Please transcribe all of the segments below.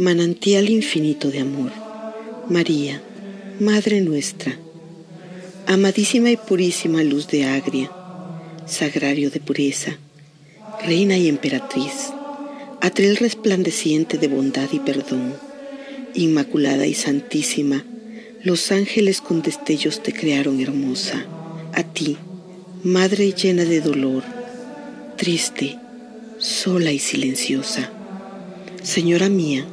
manantial infinito de amor. María, Madre nuestra, amadísima y purísima luz de agria, sagrario de pureza, reina y emperatriz, atril resplandeciente de bondad y perdón, inmaculada y santísima, los ángeles con destellos te crearon hermosa, a ti, Madre llena de dolor, triste, sola y silenciosa. Señora mía,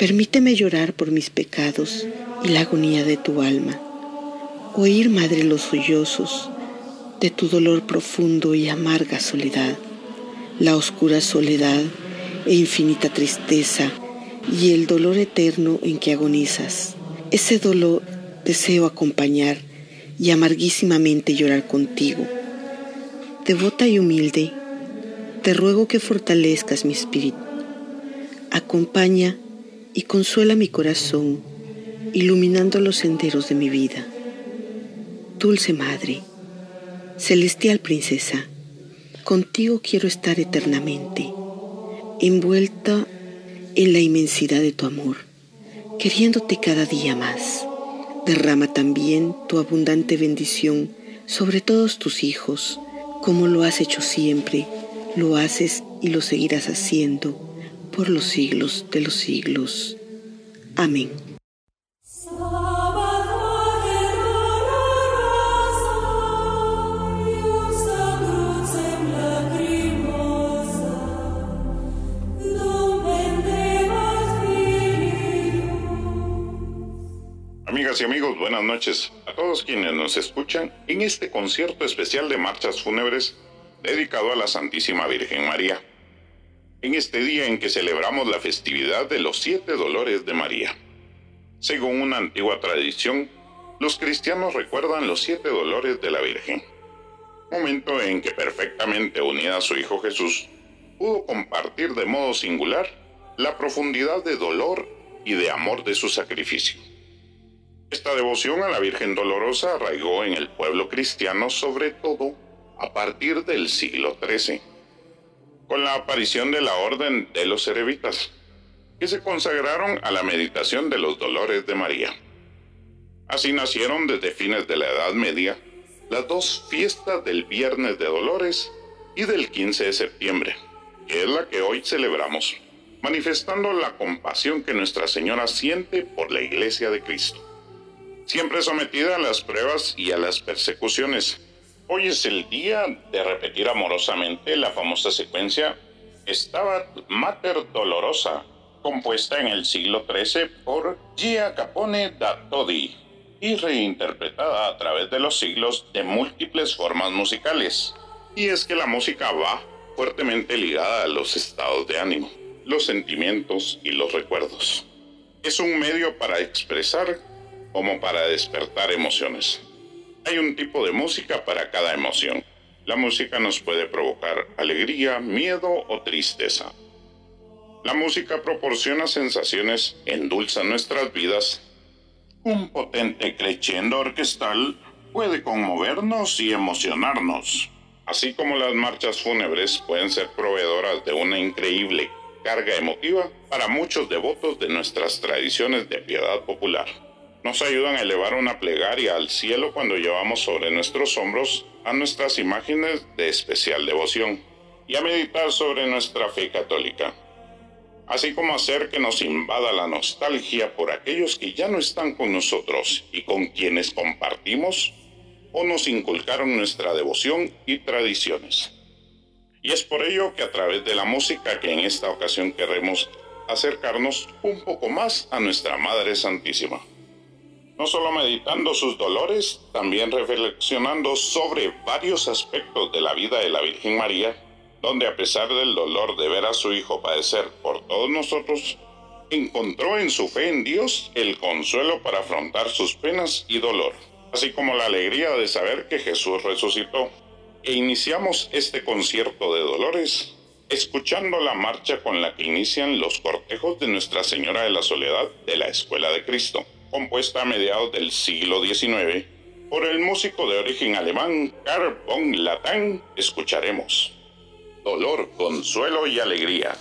permíteme llorar por mis pecados y la agonía de tu alma, oír, Madre, los sollozos de tu dolor profundo y amarga soledad, la oscura soledad e infinita tristeza y el dolor eterno en que agonizas. Ese dolor deseo acompañar y amarguísimamente llorar contigo. Devota y humilde, te ruego que fortalezcas mi espíritu. Acompaña y consuela mi corazón, iluminando los senderos de mi vida. Dulce Madre, celestial princesa, contigo quiero estar eternamente, envuelta en la inmensidad de tu amor, queriéndote cada día más. Derrama también tu abundante bendición sobre todos tus hijos, como lo has hecho siempre, lo haces y lo seguirás haciendo por los siglos de los siglos. Amén. Amigas y amigos, buenas noches a todos quienes nos escuchan en este concierto especial de marchas fúnebres dedicado a la Santísima Virgen María, en este día en que celebramos la festividad de los siete dolores de María. Según una antigua tradición, los cristianos recuerdan los siete dolores de la Virgen, momento en que perfectamente unida a su Hijo Jesús, pudo compartir de modo singular la profundidad de dolor y de amor de su sacrificio. Esta devoción a la Virgen Dolorosa arraigó en el pueblo cristiano sobre todo a partir del siglo XIII, con la aparición de la Orden de los Cerebitas, que se consagraron a la meditación de los dolores de María. Así nacieron desde fines de la Edad Media las dos fiestas del Viernes de Dolores y del 15 de septiembre, que es la que hoy celebramos, manifestando la compasión que Nuestra Señora siente por la Iglesia de Cristo siempre sometida a las pruebas y a las persecuciones. Hoy es el día de repetir amorosamente la famosa secuencia Stabat Mater Dolorosa, compuesta en el siglo XIII por Gia Capone da Todi y reinterpretada a través de los siglos de múltiples formas musicales. Y es que la música va fuertemente ligada a los estados de ánimo, los sentimientos y los recuerdos. Es un medio para expresar como para despertar emociones. Hay un tipo de música para cada emoción. La música nos puede provocar alegría, miedo o tristeza. La música proporciona sensaciones, endulza nuestras vidas. Un potente crescendo orquestal puede conmovernos y emocionarnos, así como las marchas fúnebres pueden ser proveedoras de una increíble carga emotiva para muchos devotos de nuestras tradiciones de piedad popular nos ayudan a elevar una plegaria al cielo cuando llevamos sobre nuestros hombros a nuestras imágenes de especial devoción y a meditar sobre nuestra fe católica, así como hacer que nos invada la nostalgia por aquellos que ya no están con nosotros y con quienes compartimos o nos inculcaron nuestra devoción y tradiciones. Y es por ello que a través de la música que en esta ocasión queremos acercarnos un poco más a nuestra Madre Santísima no solo meditando sus dolores, también reflexionando sobre varios aspectos de la vida de la Virgen María, donde a pesar del dolor de ver a su Hijo padecer por todos nosotros, encontró en su fe en Dios el consuelo para afrontar sus penas y dolor, así como la alegría de saber que Jesús resucitó. E iniciamos este concierto de dolores escuchando la marcha con la que inician los cortejos de Nuestra Señora de la Soledad de la Escuela de Cristo compuesta a mediados del siglo XIX por el músico de origen alemán Karl von Latán, escucharemos Dolor, Consuelo y Alegría.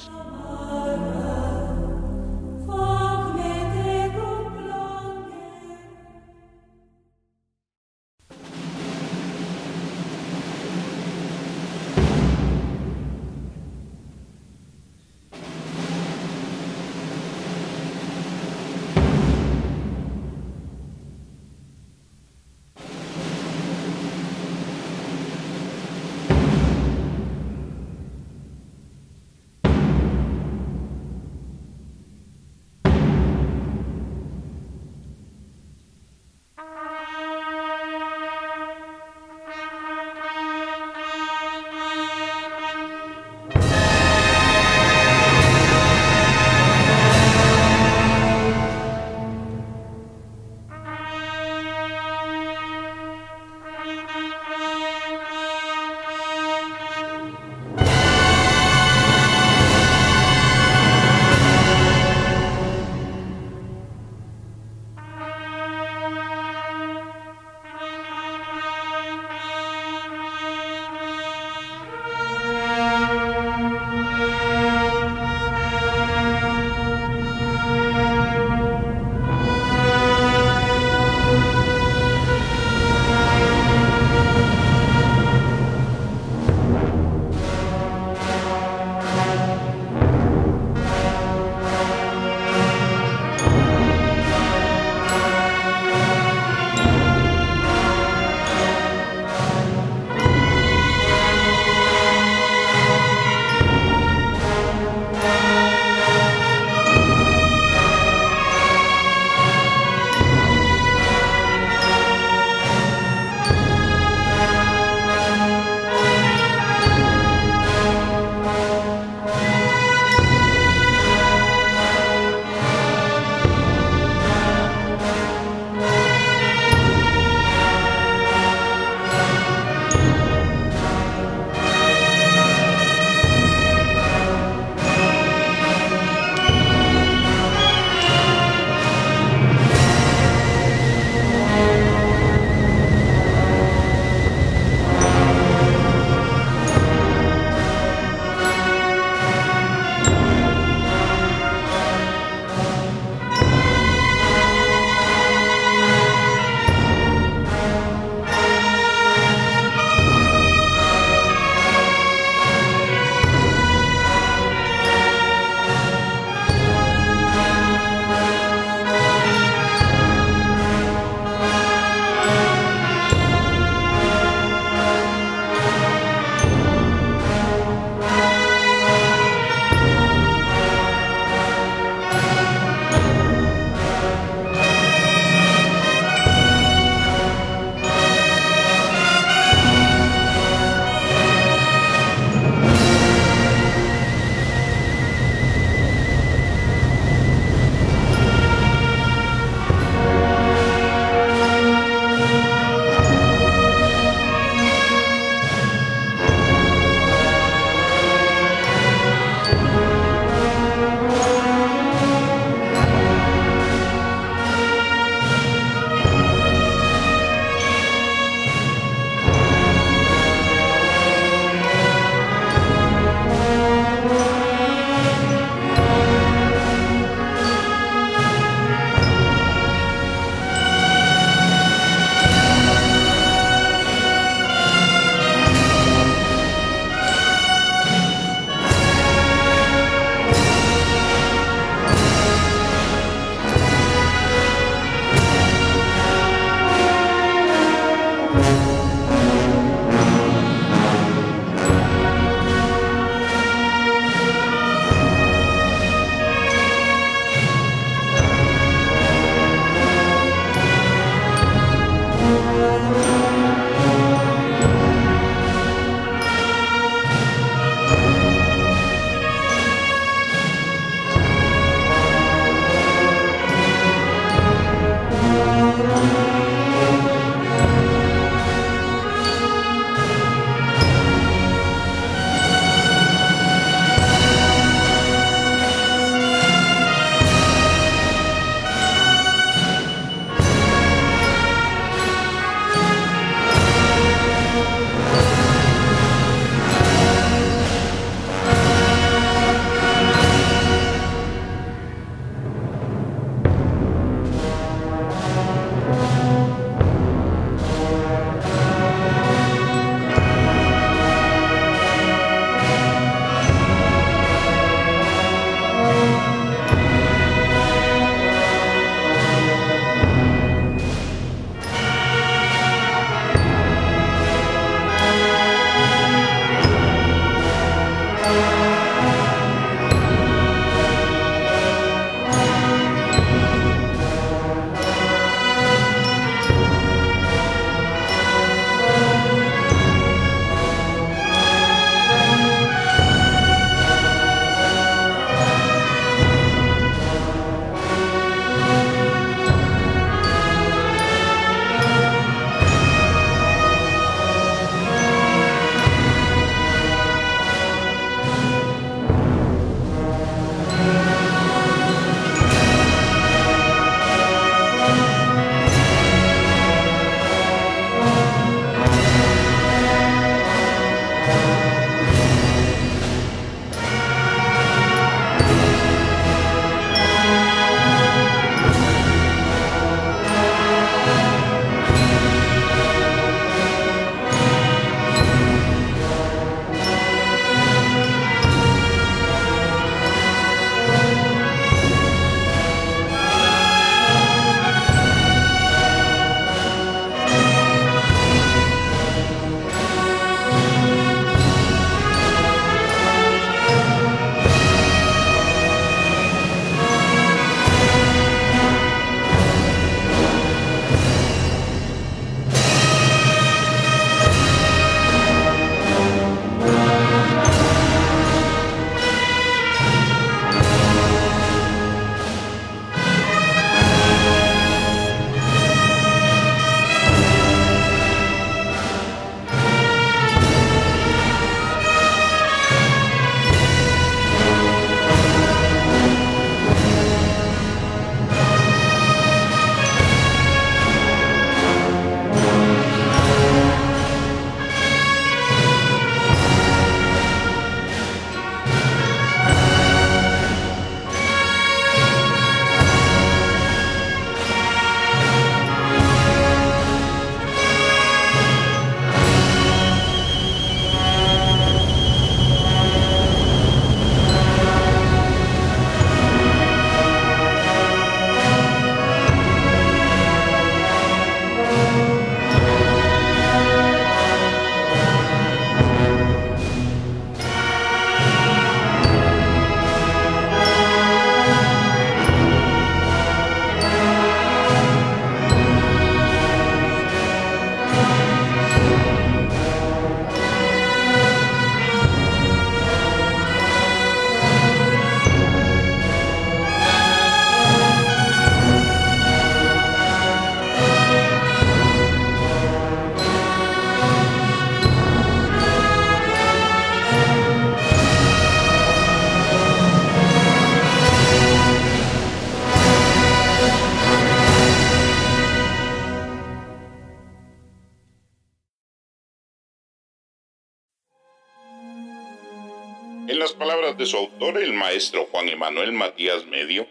De su autor, el maestro Juan Emanuel Matías Medio,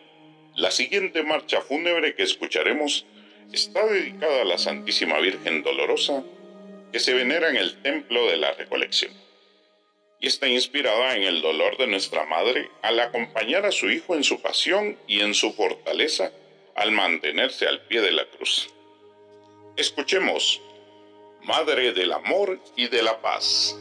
la siguiente marcha fúnebre que escucharemos está dedicada a la Santísima Virgen Dolorosa que se venera en el Templo de la Recolección y está inspirada en el dolor de nuestra Madre al acompañar a su Hijo en su pasión y en su fortaleza al mantenerse al pie de la cruz. Escuchemos, Madre del Amor y de la Paz.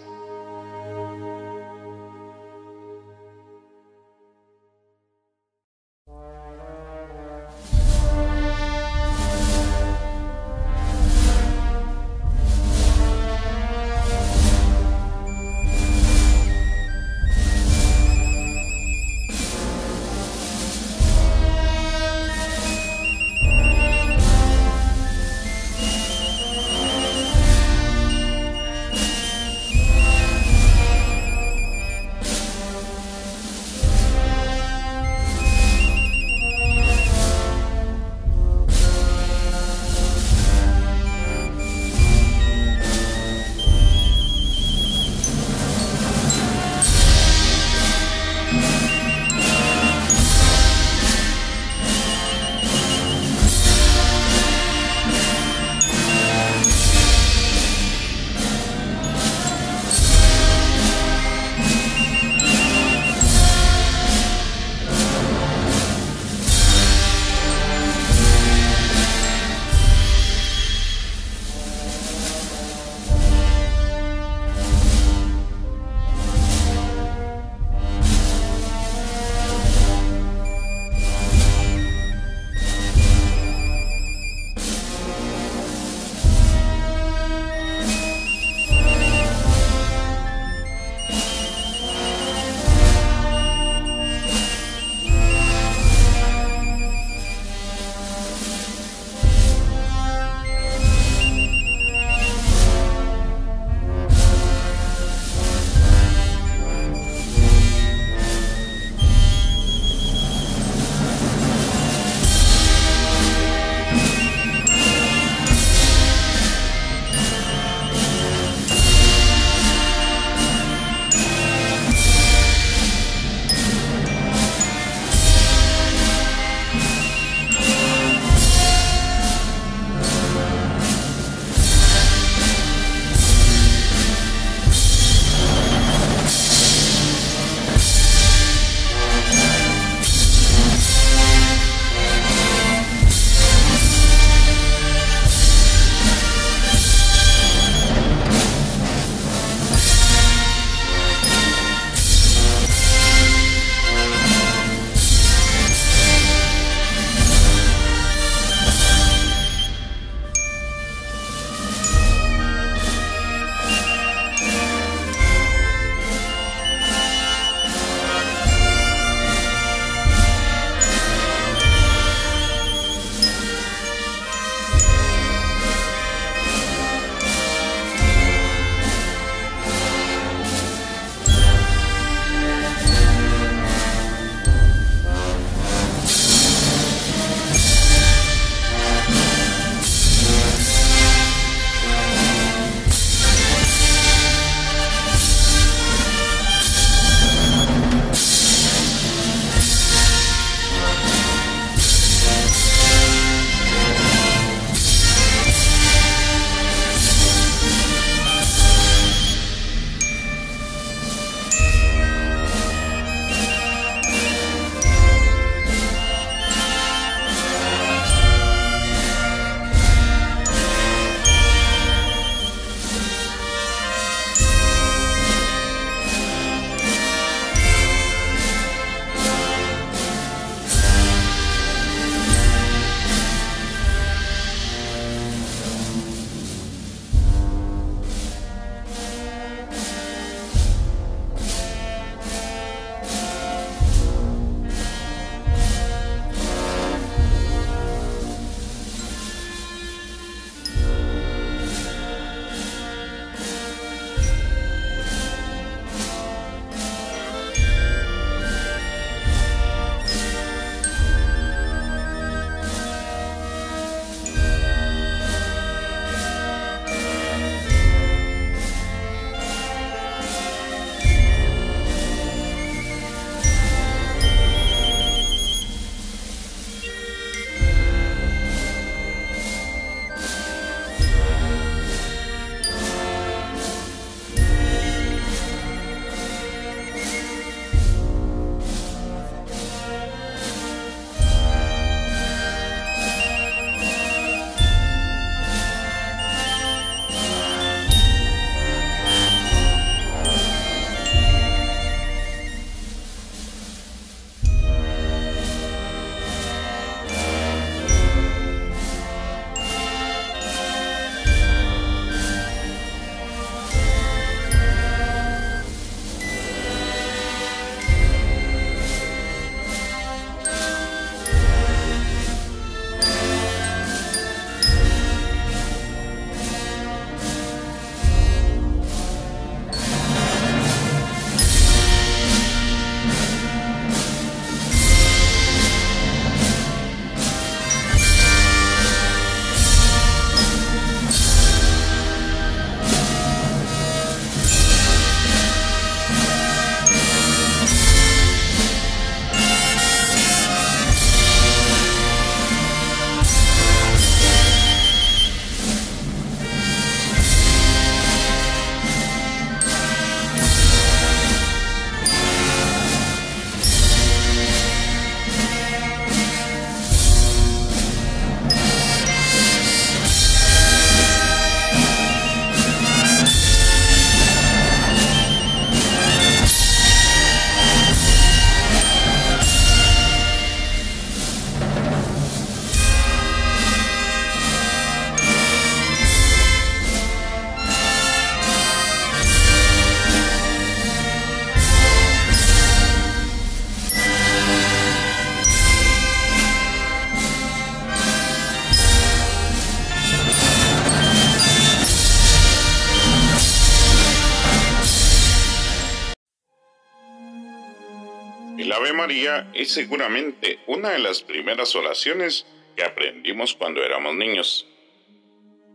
Es seguramente una de las primeras oraciones que aprendimos cuando éramos niños.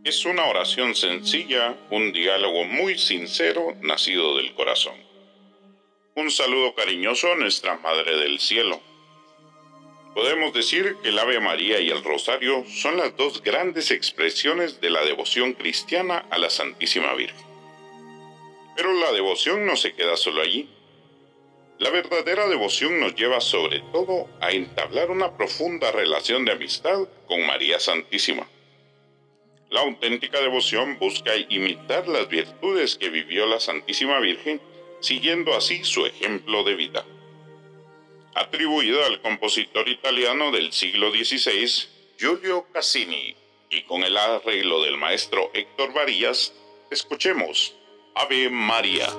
Es una oración sencilla, un diálogo muy sincero nacido del corazón. Un saludo cariñoso a nuestra Madre del Cielo. Podemos decir que el Ave María y el Rosario son las dos grandes expresiones de la devoción cristiana a la Santísima Virgen. Pero la devoción no se queda solo allí. La verdadera devoción nos lleva sobre todo a entablar una profunda relación de amistad con María Santísima. La auténtica devoción busca imitar las virtudes que vivió la Santísima Virgen, siguiendo así su ejemplo de vida. Atribuida al compositor italiano del siglo XVI, Giulio Cassini, y con el arreglo del maestro Héctor Varillas, escuchemos Ave María.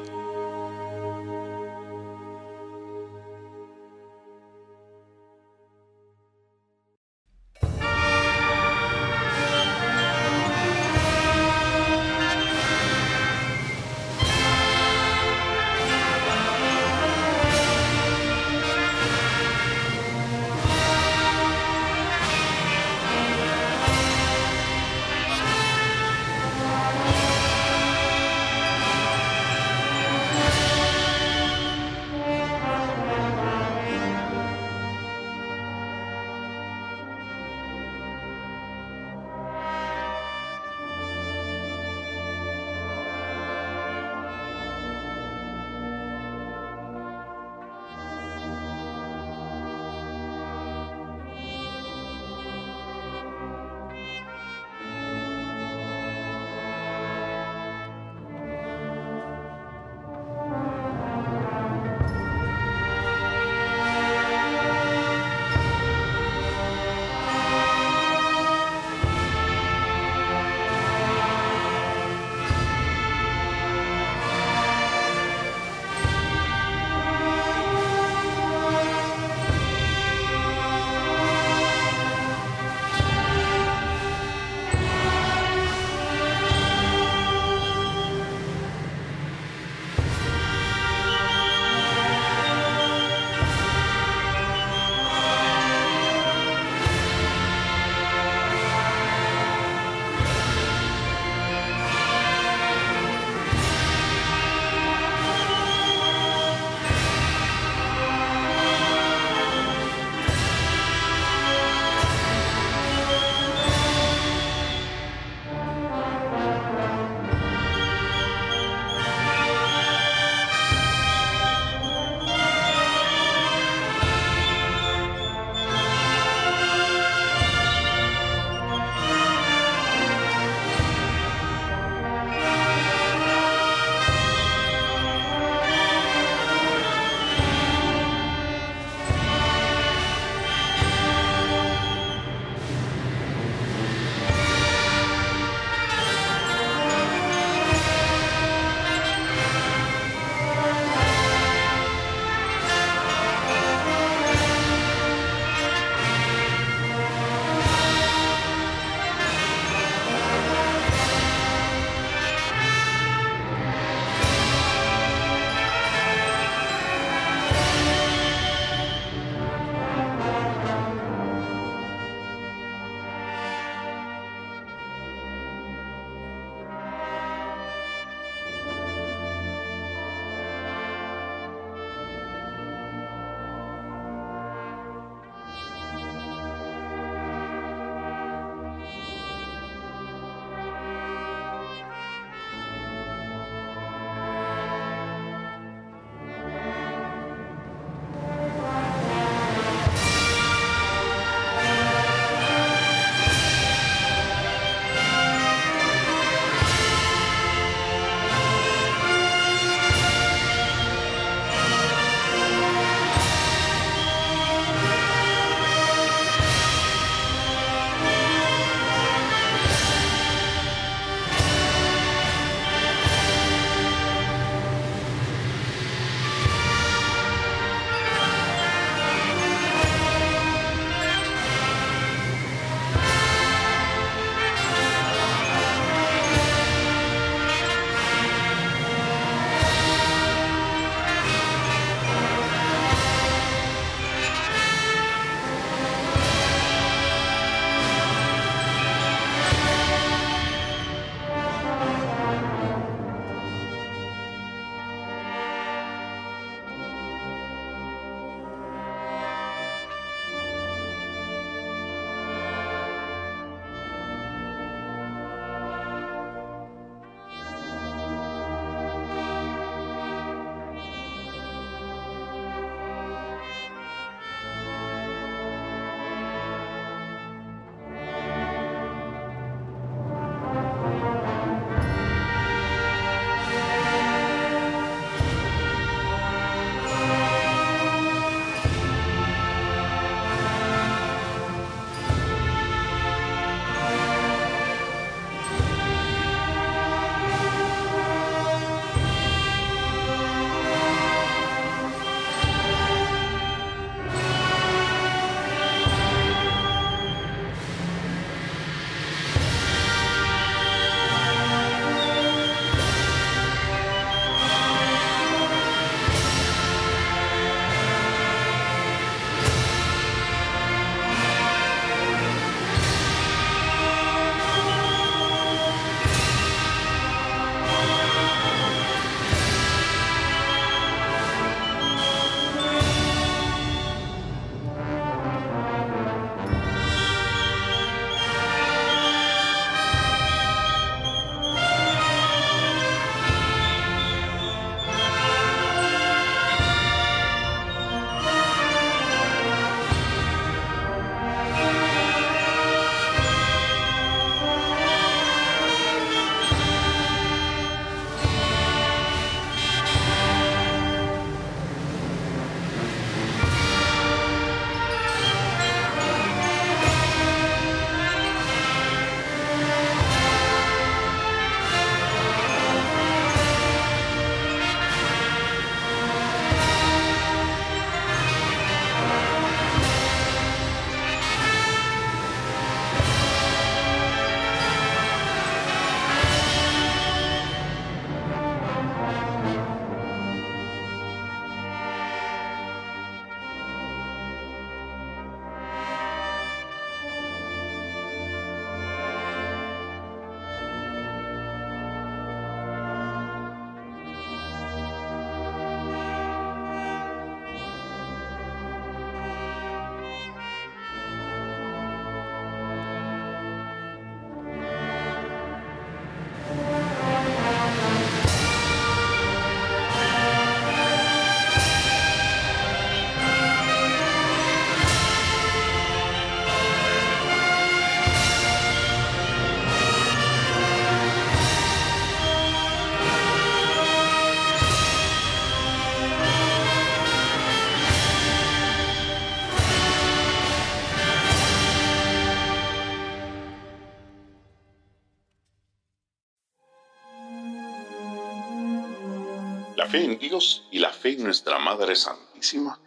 Fe en Dios y la fe en nuestra Madre Santísima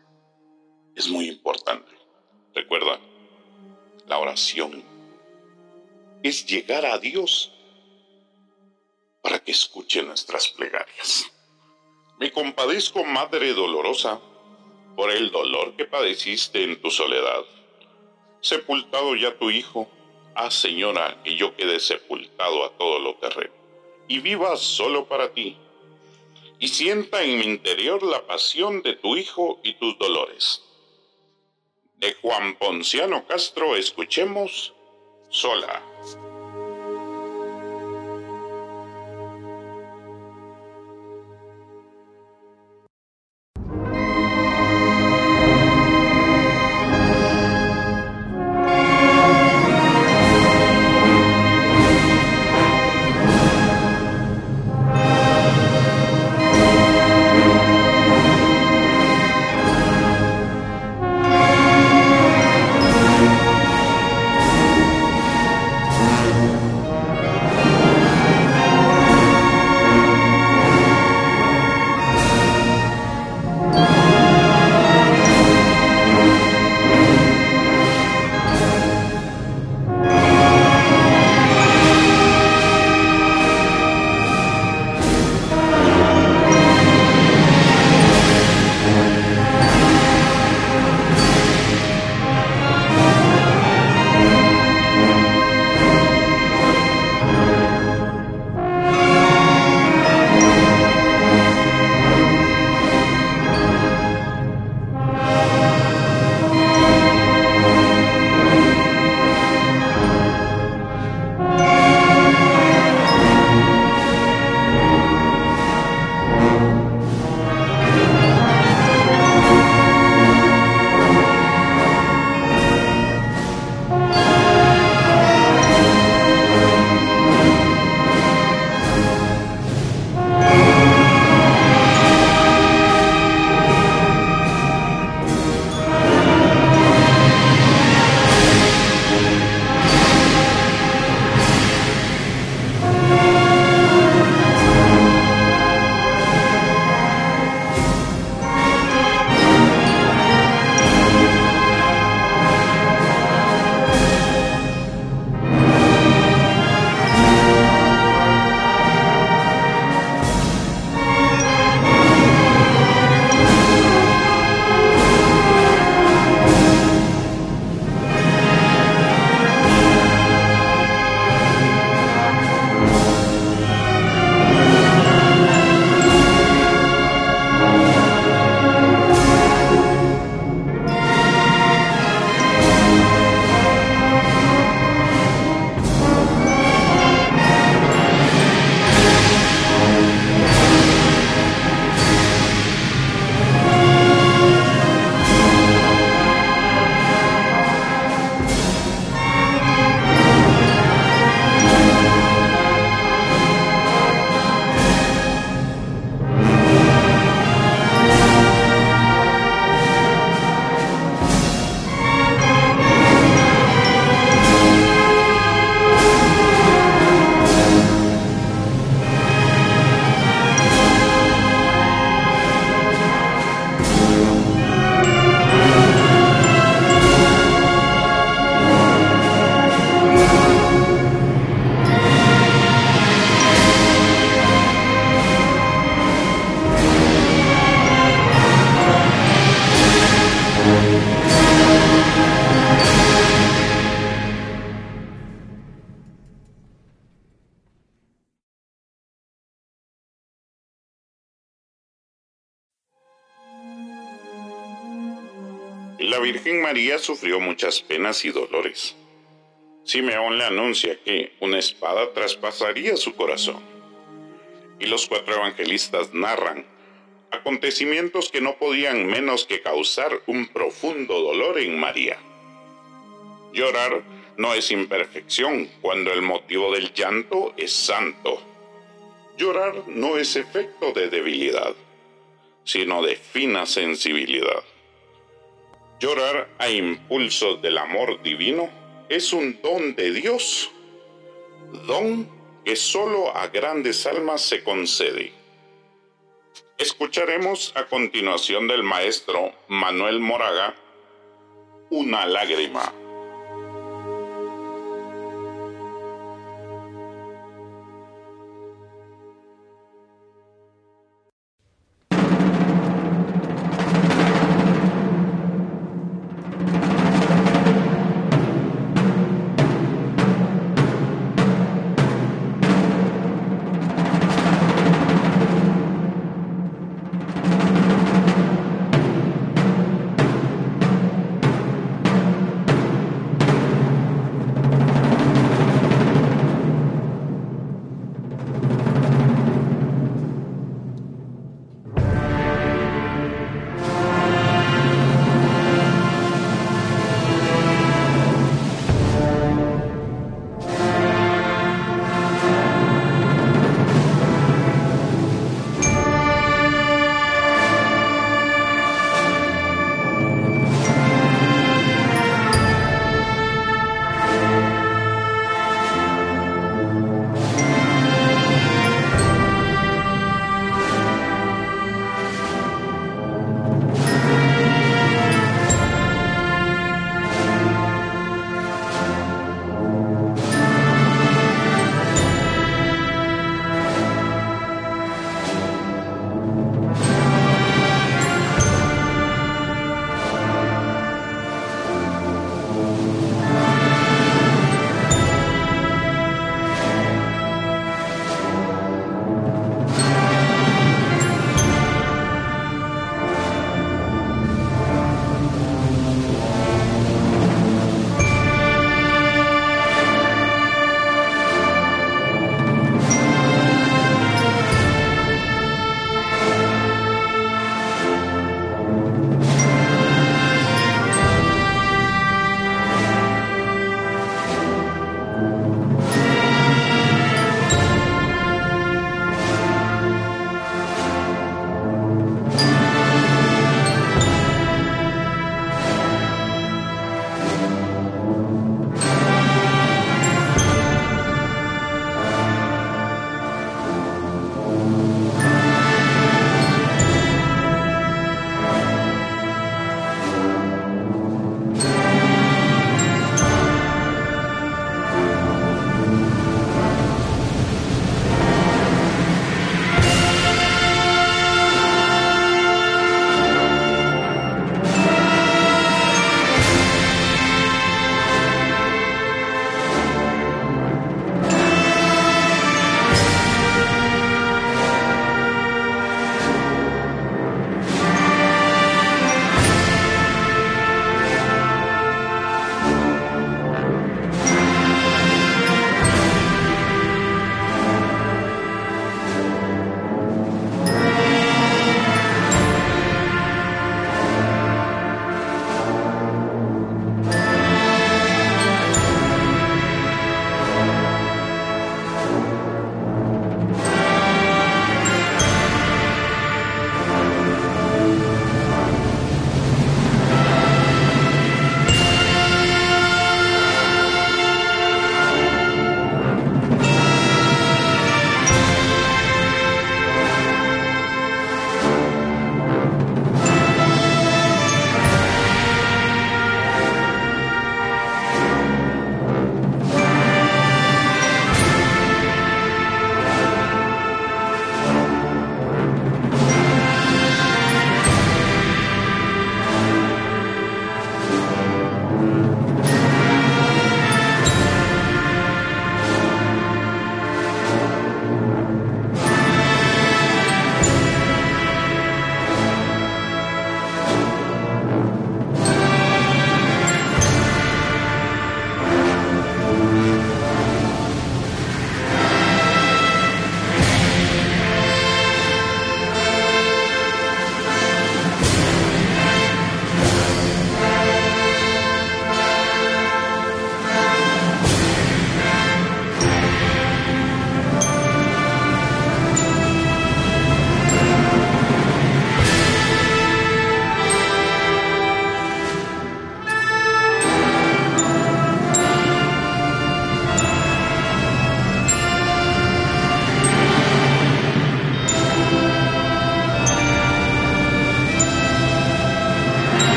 es muy importante. Recuerda, la oración es llegar a Dios para que escuche nuestras plegarias. Me compadezco, Madre dolorosa, por el dolor que padeciste en tu soledad. Sepultado ya tu hijo, haz, Señora, que yo quede sepultado a todo lo terreno, y viva solo para ti, y sienta en mi interior la pasión de tu hijo y tus dolores. De Juan Ponciano Castro escuchemos sola. María sufrió muchas penas y dolores. Simeón le anuncia que una espada traspasaría su corazón. Y los cuatro evangelistas narran acontecimientos que no podían menos que causar un profundo dolor en María. Llorar no es imperfección cuando el motivo del llanto es santo. Llorar no es efecto de debilidad, sino de fina sensibilidad. Llorar a impulsos del amor divino es un don de Dios, don que solo a grandes almas se concede. Escucharemos a continuación del maestro Manuel Moraga Una lágrima.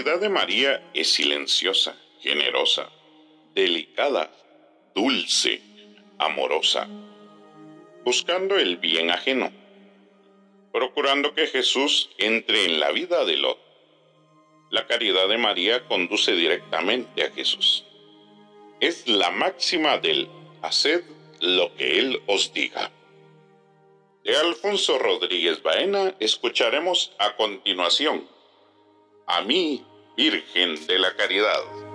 Caridad de María es silenciosa, generosa, delicada, dulce, amorosa, buscando el bien ajeno, procurando que Jesús entre en la vida de Lot. La caridad de María conduce directamente a Jesús. Es la máxima del haced lo que Él os diga. De Alfonso Rodríguez Baena escucharemos a continuación a mí, Virgen de la Caridad.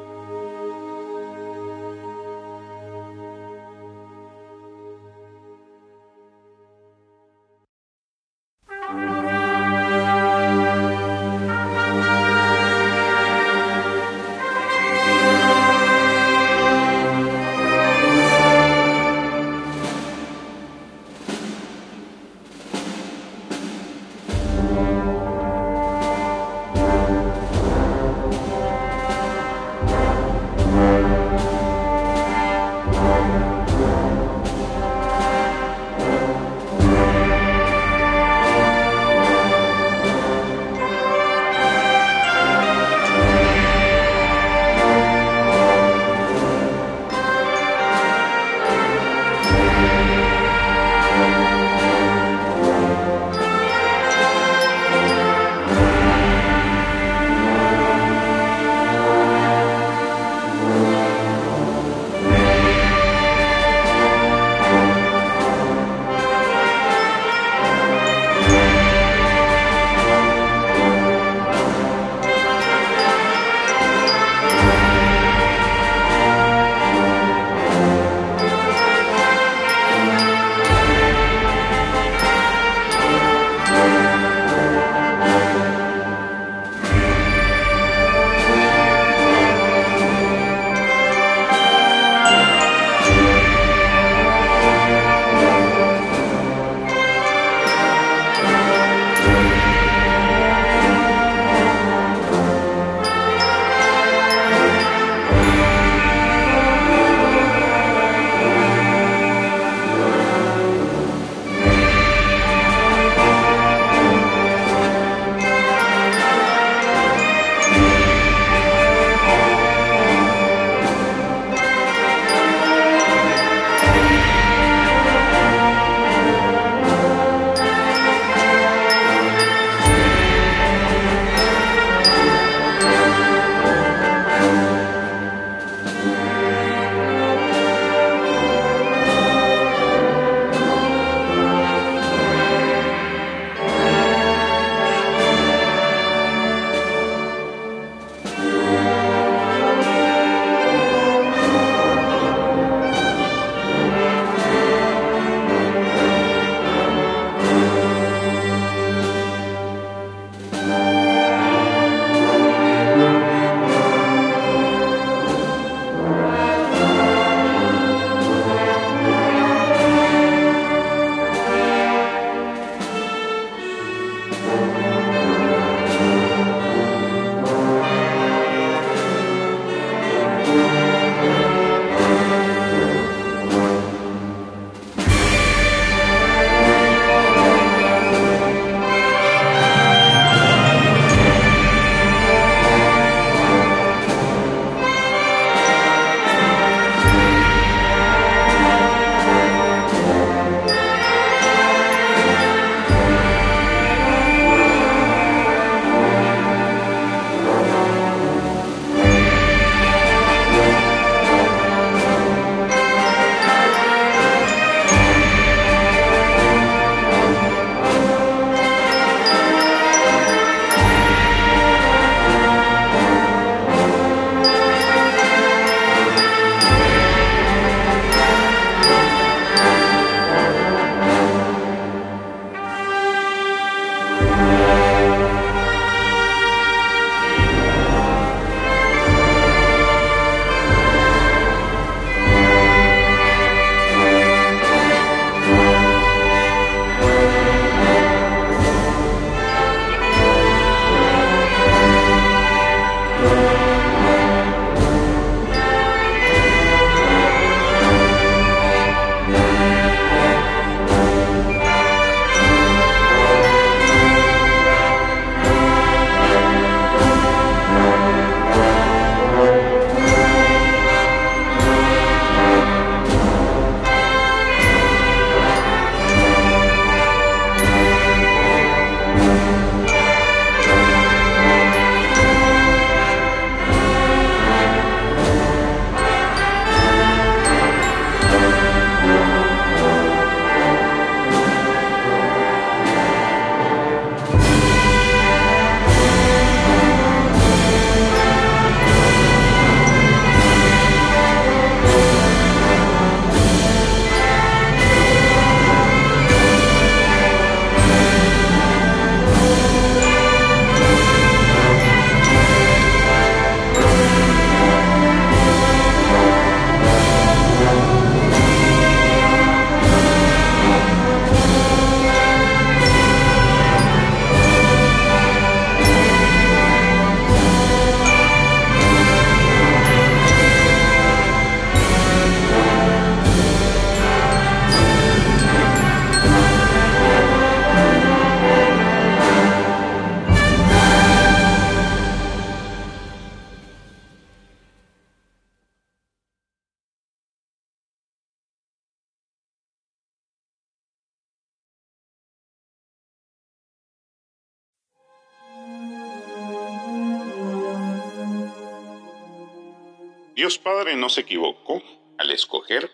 Dios Padre no se equivocó al escoger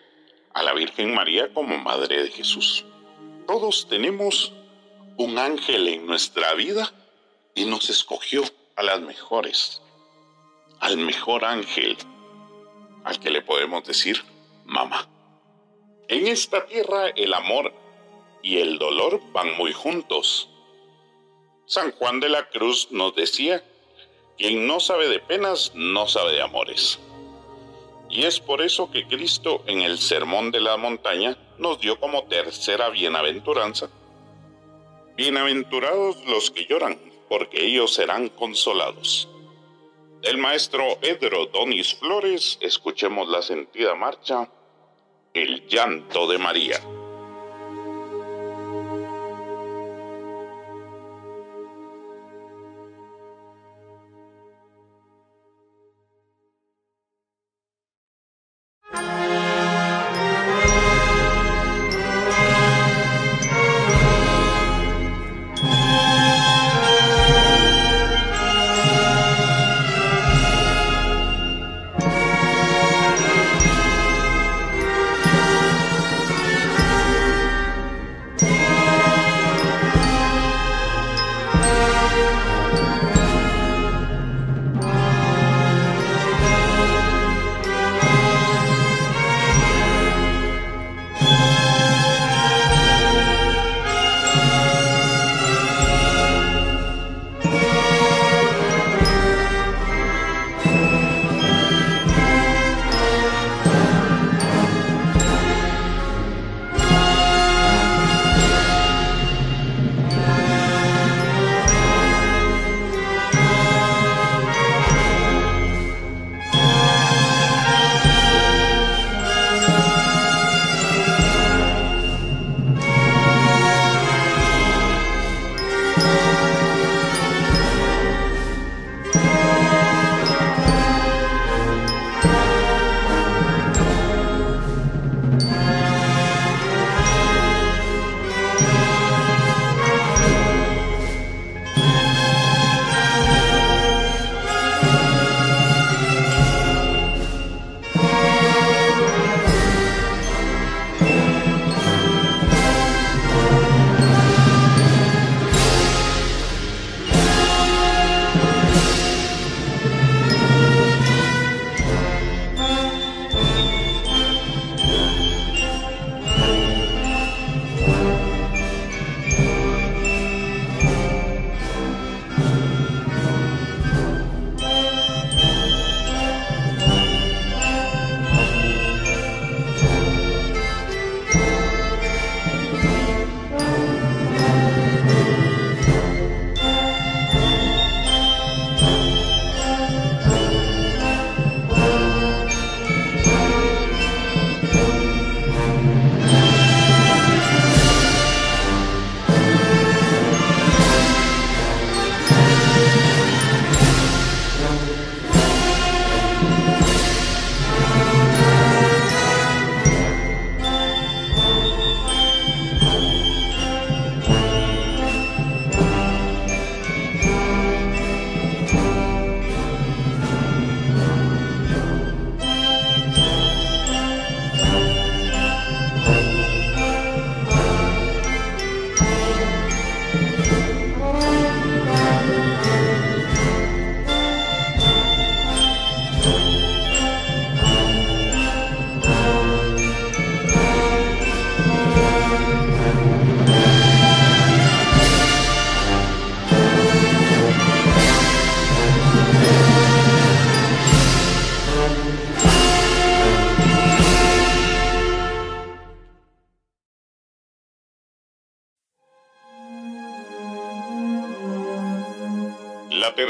a la Virgen María como Madre de Jesús. Todos tenemos un ángel en nuestra vida y nos escogió a las mejores, al mejor ángel, al que le podemos decir mamá. En esta tierra el amor y el dolor van muy juntos. San Juan de la Cruz nos decía, quien no sabe de penas no sabe de amores. Y es por eso que Cristo en el Sermón de la Montaña nos dio como tercera bienaventuranza. Bienaventurados los que lloran, porque ellos serán consolados. Del maestro Edro Donis Flores, escuchemos la sentida marcha, El llanto de María.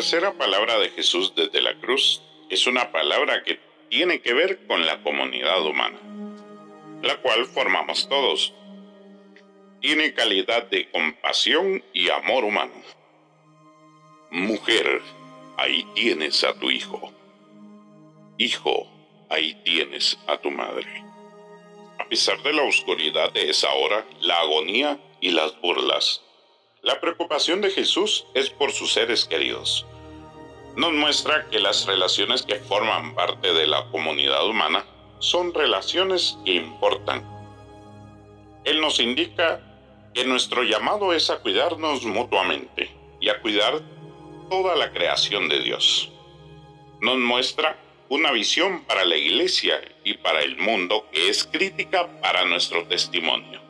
Tercera palabra de Jesús desde la cruz es una palabra que tiene que ver con la comunidad humana, la cual formamos todos. Tiene calidad de compasión y amor humano. Mujer, ahí tienes a tu hijo. Hijo, ahí tienes a tu madre. A pesar de la oscuridad de esa hora, la agonía y las burlas, la preocupación de Jesús es por sus seres queridos nos muestra que las relaciones que forman parte de la comunidad humana son relaciones que importan. Él nos indica que nuestro llamado es a cuidarnos mutuamente y a cuidar toda la creación de Dios. Nos muestra una visión para la iglesia y para el mundo que es crítica para nuestro testimonio.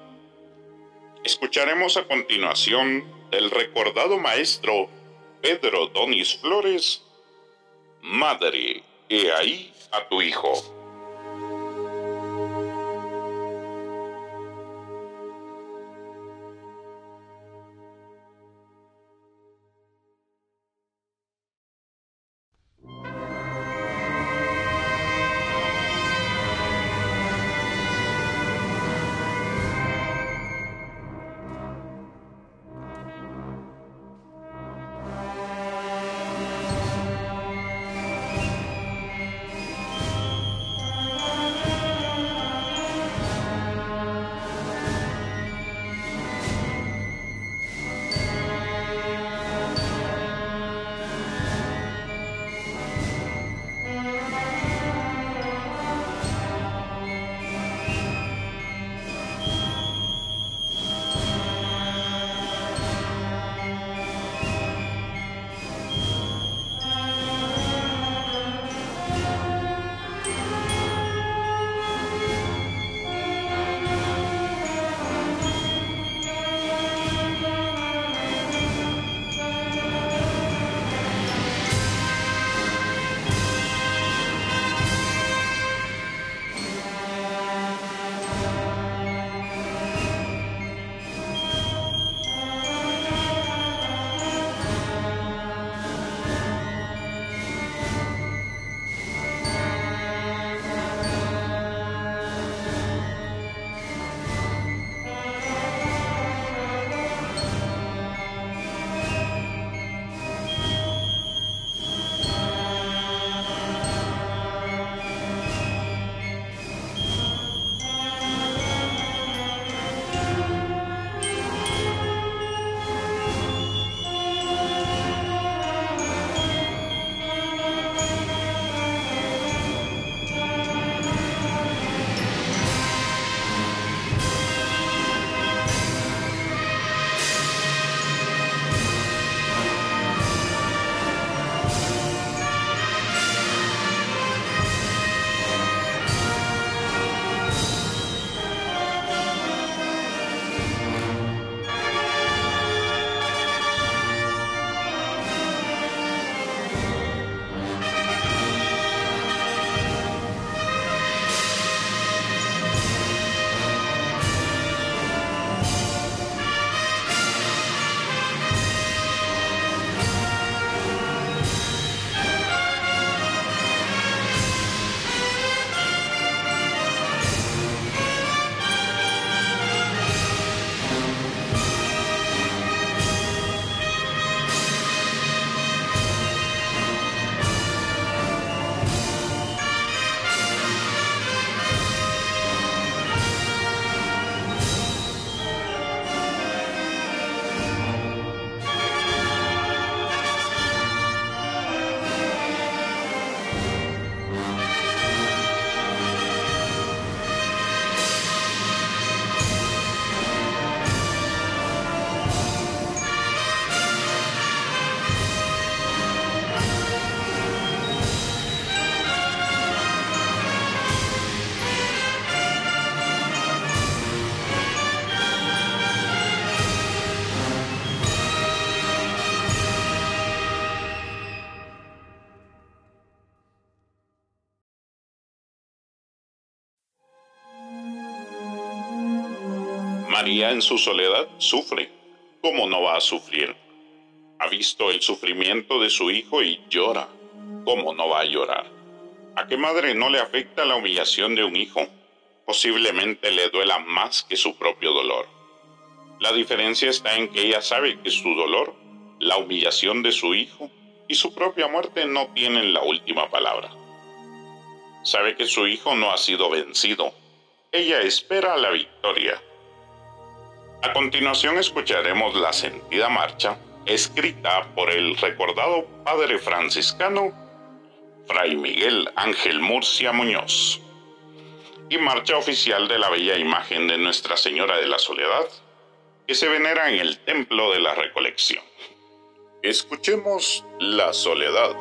Escucharemos a continuación del recordado maestro Pedro Donis Flores, Madre, he ahí a tu hijo. María en su soledad sufre. ¿Cómo no va a sufrir? Ha visto el sufrimiento de su hijo y llora. ¿Cómo no va a llorar? ¿A qué madre no le afecta la humillación de un hijo? Posiblemente le duela más que su propio dolor. La diferencia está en que ella sabe que su dolor, la humillación de su hijo y su propia muerte no tienen la última palabra. Sabe que su hijo no ha sido vencido. Ella espera la victoria a continuación escucharemos la sentida marcha escrita por el recordado padre franciscano Fray Miguel Ángel Murcia Muñoz, y marcha oficial de la bella imagen de Nuestra Señora de la Soledad, que se venera en el Templo de la Recolección. Escuchemos La Soledad.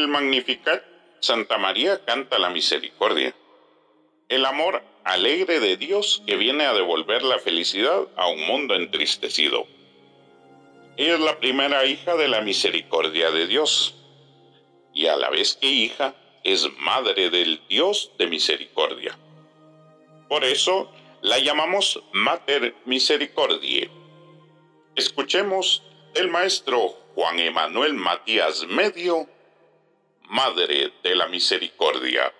El Magnificat, Santa María canta la misericordia, el amor alegre de Dios que viene a devolver la felicidad a un mundo entristecido. Ella es la primera hija de la misericordia de Dios y a la vez que hija es madre del Dios de misericordia. Por eso la llamamos Mater Misericordiae. Escuchemos el maestro Juan Emanuel Matías Medio, Madre de la Misericordia.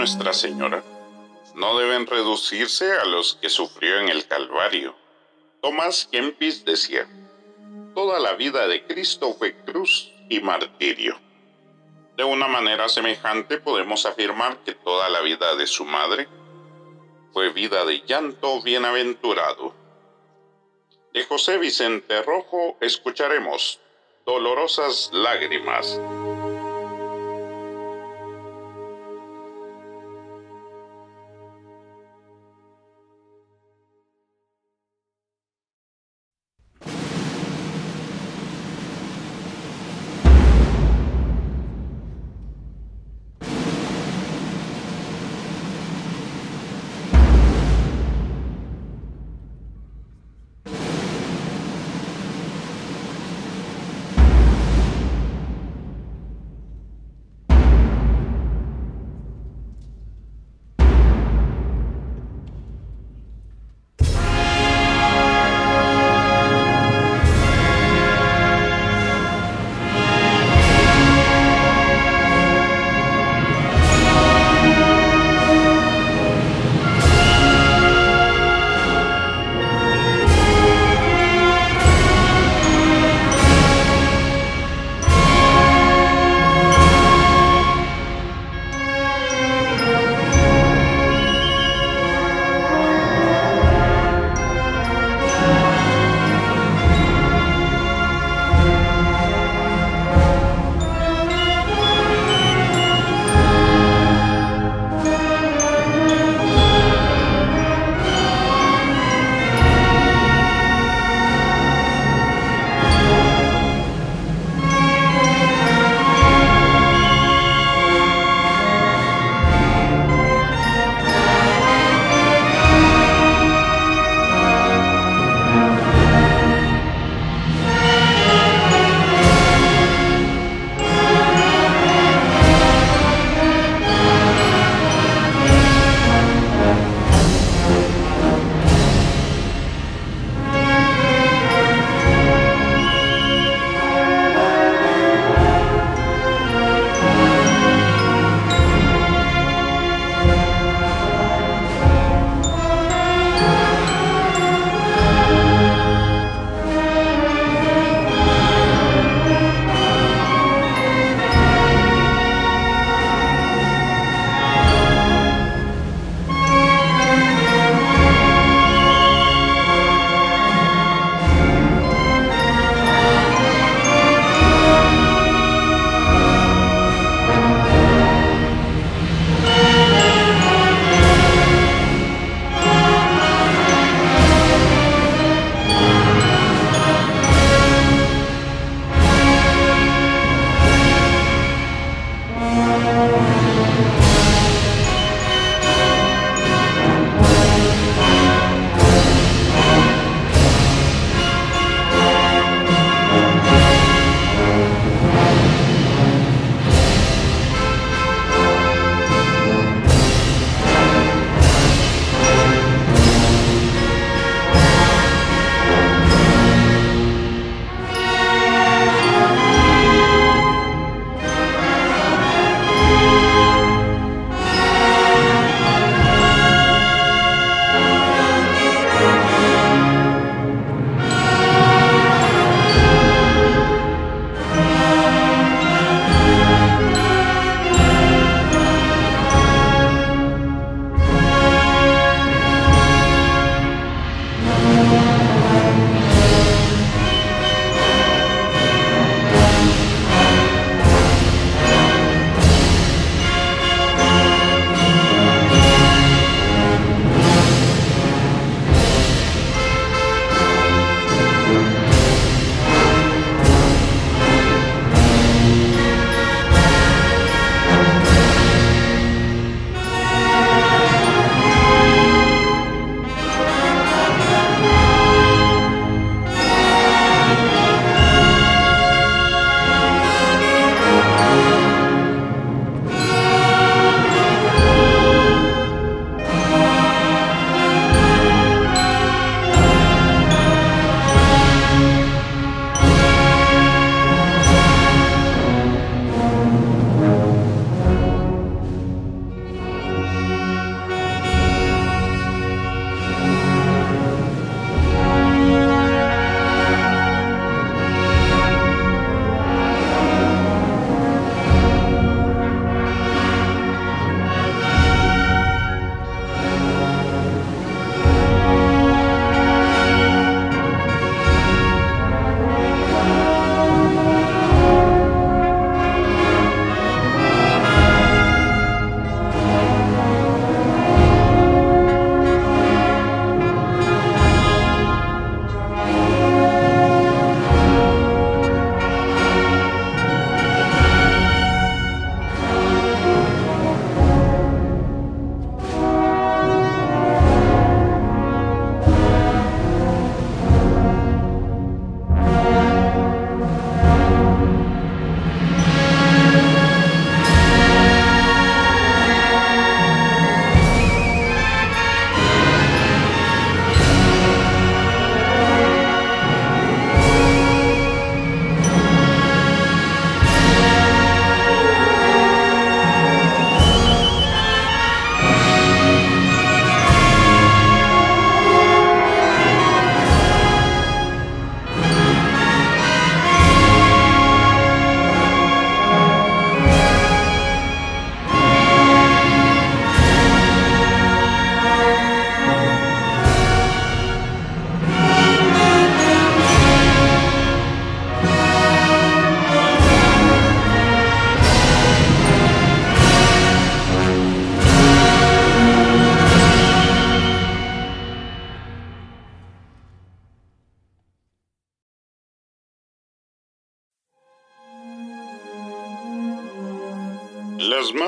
Nuestra Señora no deben reducirse a los que sufrió en el Calvario. Tomás Kempis decía, toda la vida de Cristo fue cruz y martirio. De una manera semejante podemos afirmar que toda la vida de su madre fue vida de llanto bienaventurado. De José Vicente Rojo escucharemos Dolorosas Lágrimas.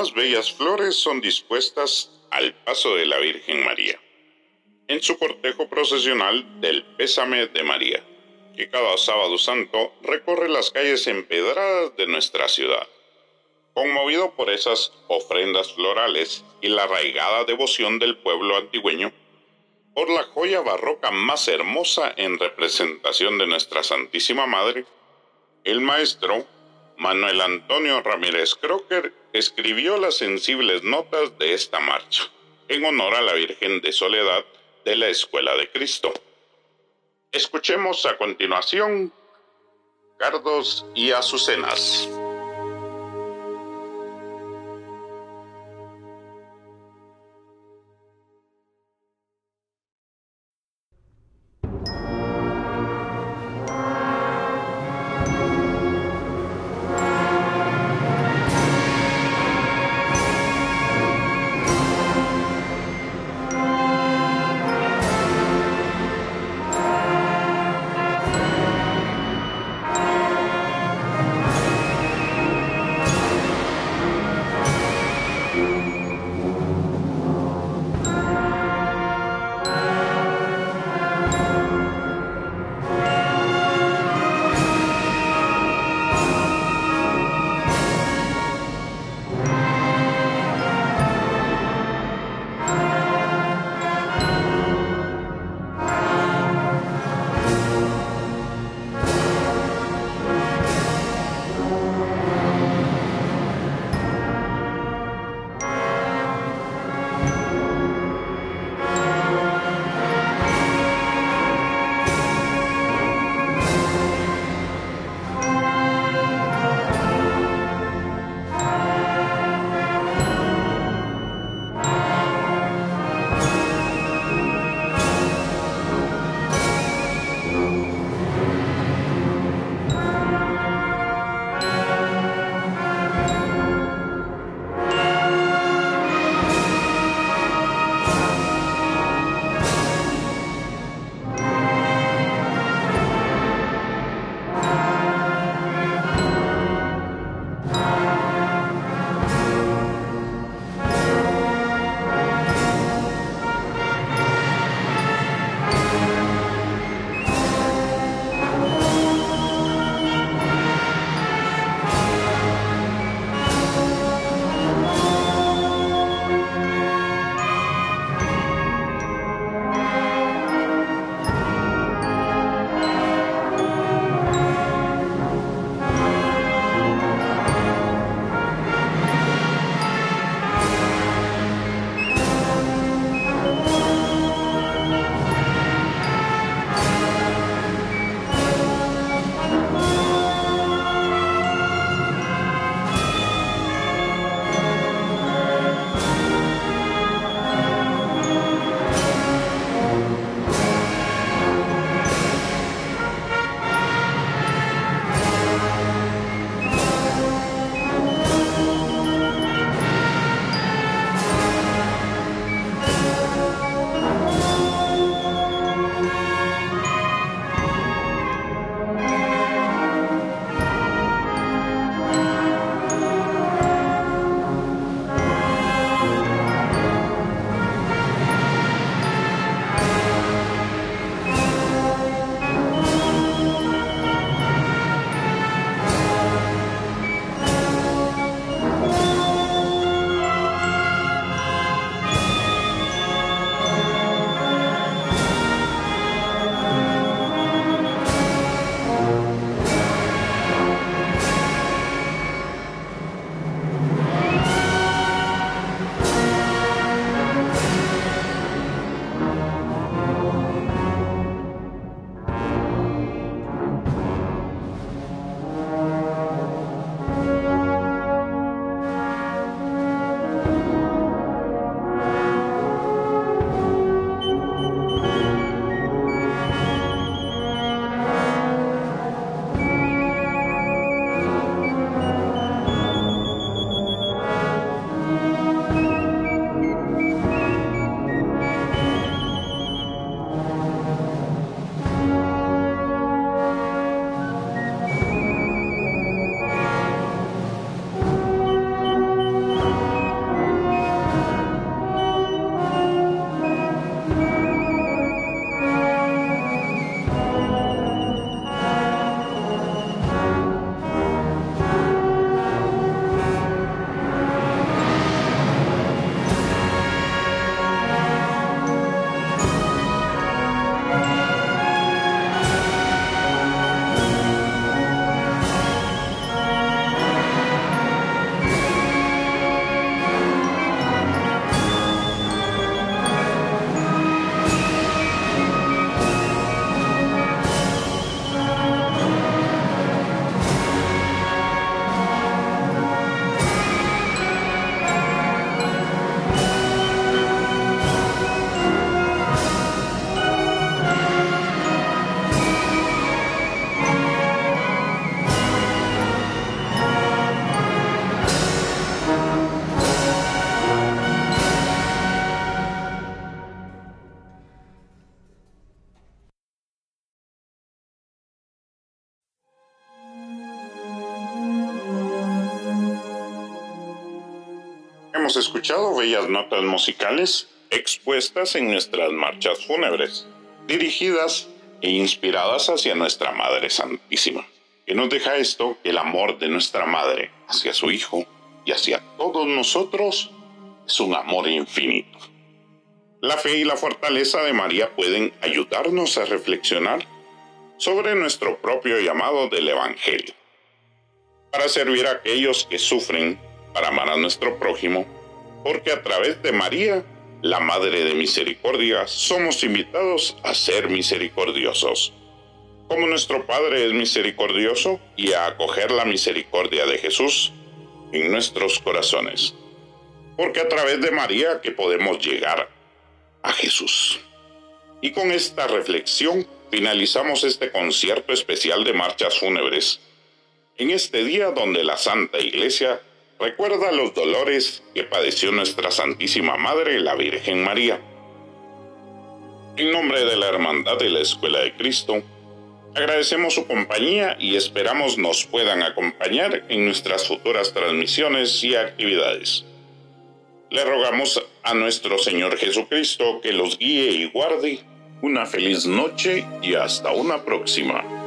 Más bellas flores son dispuestas al paso de la Virgen María, en su cortejo procesional del Pésame de María, que cada sábado santo recorre las calles empedradas de nuestra ciudad. Conmovido por esas ofrendas florales y la arraigada devoción del pueblo antigüeño, por la joya barroca más hermosa en representación de nuestra Santísima Madre, el maestro Manuel Antonio Ramírez Crocker escribió las sensibles notas de esta marcha, en honor a la Virgen de Soledad de la Escuela de Cristo. Escuchemos a continuación Cardos y Azucenas. Hemos escuchado bellas notas musicales expuestas en nuestras marchas fúnebres, dirigidas e inspiradas hacia nuestra Madre Santísima. Que nos deja esto, el amor de nuestra Madre hacia su Hijo y hacia todos nosotros es un amor infinito. La fe y la fortaleza de María pueden ayudarnos a reflexionar sobre nuestro propio llamado del Evangelio, para servir a aquellos que sufren, para amar a nuestro prójimo, porque a través de María, la Madre de Misericordia, somos invitados a ser misericordiosos. Como nuestro Padre es misericordioso y a acoger la misericordia de Jesús en nuestros corazones. Porque a través de María que podemos llegar a Jesús. Y con esta reflexión finalizamos este concierto especial de marchas fúnebres, en este día donde la Santa Iglesia recuerda los dolores que padeció nuestra Santísima Madre, la Virgen María. En nombre de la Hermandad de la Escuela de Cristo, agradecemos su compañía y esperamos nos puedan acompañar en nuestras futuras transmisiones y actividades. Le rogamos a nuestro Señor Jesucristo que los guíe y guarde una feliz noche y hasta una próxima.